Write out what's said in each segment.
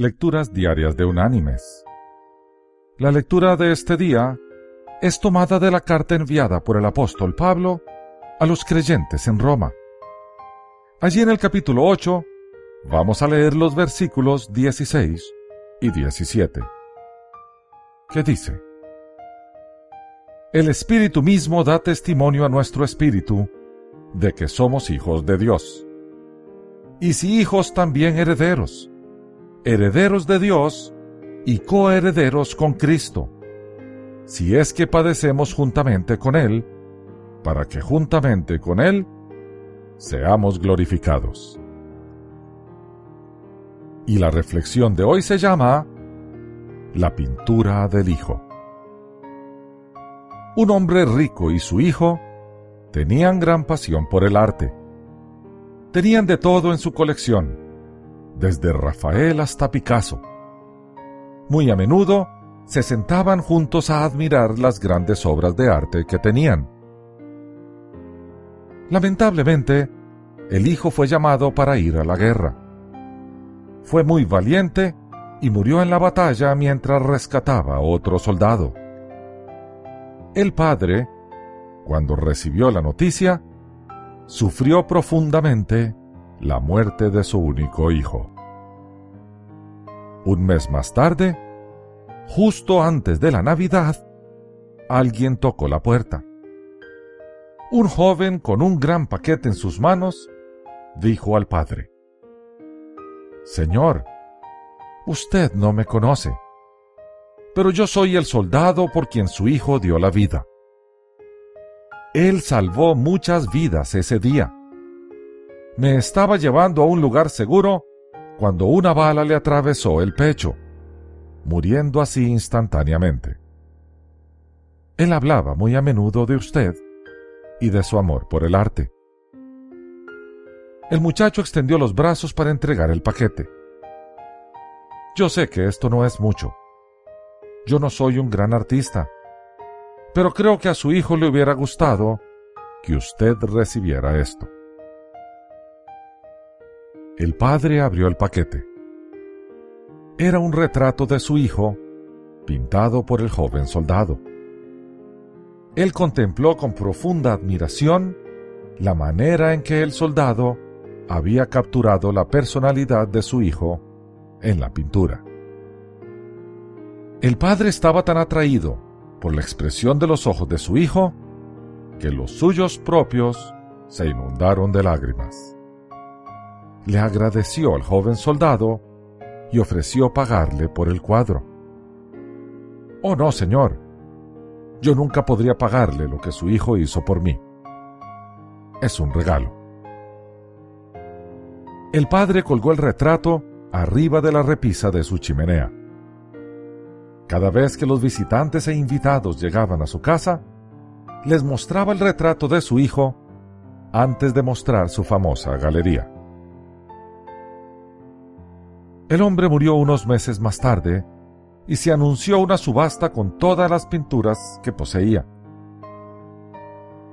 Lecturas Diarias de Unánimes. La lectura de este día es tomada de la carta enviada por el apóstol Pablo a los creyentes en Roma. Allí en el capítulo 8 vamos a leer los versículos 16 y 17, que dice, El Espíritu mismo da testimonio a nuestro Espíritu de que somos hijos de Dios. Y si hijos también herederos herederos de Dios y coherederos con Cristo, si es que padecemos juntamente con Él, para que juntamente con Él seamos glorificados. Y la reflexión de hoy se llama La pintura del Hijo. Un hombre rico y su hijo tenían gran pasión por el arte. Tenían de todo en su colección desde Rafael hasta Picasso. Muy a menudo se sentaban juntos a admirar las grandes obras de arte que tenían. Lamentablemente, el hijo fue llamado para ir a la guerra. Fue muy valiente y murió en la batalla mientras rescataba a otro soldado. El padre, cuando recibió la noticia, sufrió profundamente la muerte de su único hijo. Un mes más tarde, justo antes de la Navidad, alguien tocó la puerta. Un joven con un gran paquete en sus manos dijo al padre, Señor, usted no me conoce, pero yo soy el soldado por quien su hijo dio la vida. Él salvó muchas vidas ese día me estaba llevando a un lugar seguro cuando una bala le atravesó el pecho, muriendo así instantáneamente. Él hablaba muy a menudo de usted y de su amor por el arte. El muchacho extendió los brazos para entregar el paquete. Yo sé que esto no es mucho. Yo no soy un gran artista, pero creo que a su hijo le hubiera gustado que usted recibiera esto. El padre abrió el paquete. Era un retrato de su hijo, pintado por el joven soldado. Él contempló con profunda admiración la manera en que el soldado había capturado la personalidad de su hijo en la pintura. El padre estaba tan atraído por la expresión de los ojos de su hijo que los suyos propios se inundaron de lágrimas le agradeció al joven soldado y ofreció pagarle por el cuadro. Oh, no, señor. Yo nunca podría pagarle lo que su hijo hizo por mí. Es un regalo. El padre colgó el retrato arriba de la repisa de su chimenea. Cada vez que los visitantes e invitados llegaban a su casa, les mostraba el retrato de su hijo antes de mostrar su famosa galería. El hombre murió unos meses más tarde y se anunció una subasta con todas las pinturas que poseía.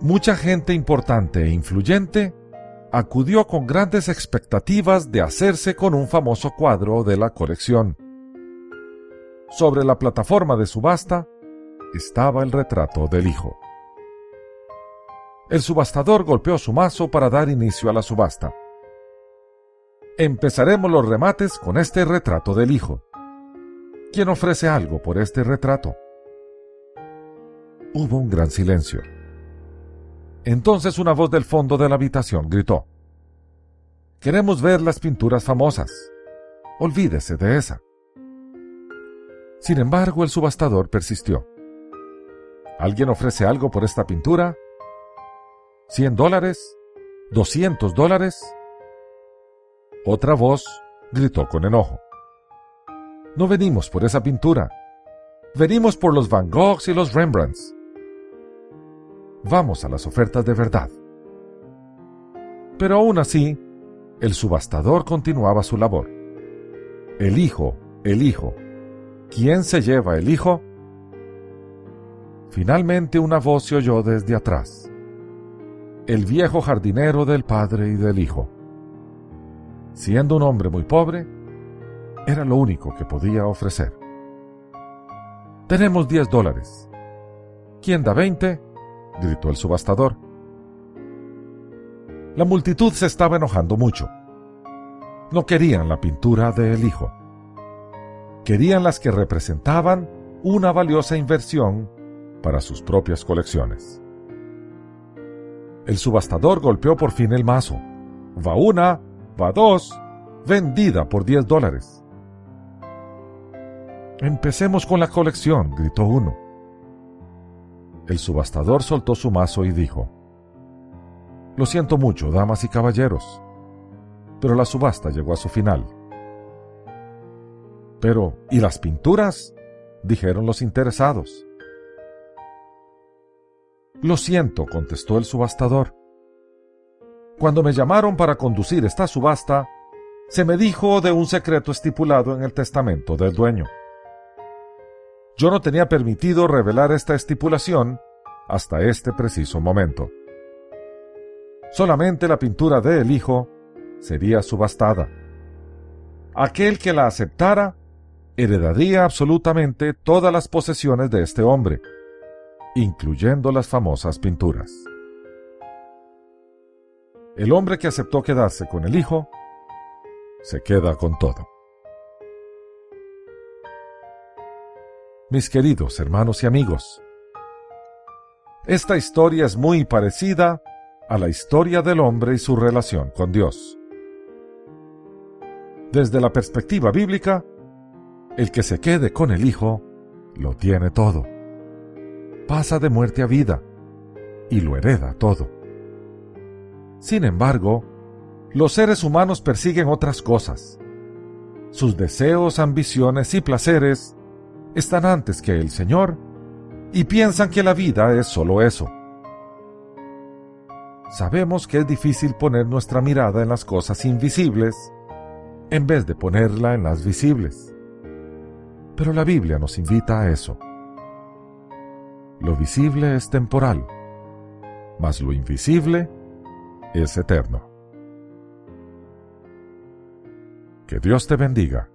Mucha gente importante e influyente acudió con grandes expectativas de hacerse con un famoso cuadro de la colección. Sobre la plataforma de subasta estaba el retrato del hijo. El subastador golpeó su mazo para dar inicio a la subasta. Empezaremos los remates con este retrato del hijo. ¿Quién ofrece algo por este retrato? Hubo un gran silencio. Entonces una voz del fondo de la habitación gritó. Queremos ver las pinturas famosas. Olvídese de esa. Sin embargo, el subastador persistió. ¿Alguien ofrece algo por esta pintura? ¿Cien dólares? ¿Doscientos dólares? Otra voz gritó con enojo. No venimos por esa pintura. Venimos por los Van Goghs y los Rembrandts. Vamos a las ofertas de verdad. Pero aún así, el subastador continuaba su labor. El hijo, el hijo. ¿Quién se lleva el hijo? Finalmente una voz se oyó desde atrás. El viejo jardinero del padre y del hijo siendo un hombre muy pobre, Era lo único que podía ofrecer. Tenemos diez dólares. ¿Quién da veinte? gritó el subastador. La multitud se estaba enojando mucho. No querían la pintura de El Hijo. Querían las que representaban una valiosa inversión para sus propias colecciones. El subastador golpeó por fin el mazo. Va una, va dos, vendida por diez dólares. Empecemos con la colección, gritó uno. El subastador soltó su mazo y dijo, lo siento mucho, damas y caballeros, pero la subasta llegó a su final. Pero, ¿y las pinturas? dijeron los interesados. Lo siento, contestó el subastador. Cuando me llamaron para conducir esta subasta, se me dijo de un secreto estipulado en el testamento del dueño. Yo no tenía permitido revelar esta estipulación hasta este preciso momento solamente la pintura de El Hijo sería subastada. Aquel que la aceptara heredaría absolutamente todas las posesiones de este hombre, incluyendo las famosas pinturas. El hombre que aceptó quedarse con el Hijo se queda con todo. Mis queridos hermanos y amigos, esta historia es muy parecida a la historia del hombre y su relación con Dios. Desde la perspectiva bíblica, el que se quede con el Hijo lo tiene todo. Pasa de muerte a vida y lo hereda todo. Sin embargo, los seres humanos persiguen otras cosas. Sus deseos, ambiciones y placeres están antes que el Señor y piensan que la vida es solo eso sabemos que es difícil poner nuestra mirada en las cosas invisibles en vez de ponerla en las visibles. Pero la Biblia nos invita a eso. Lo visible es temporal, mas lo invisible es eterno. Que Dios te bendiga.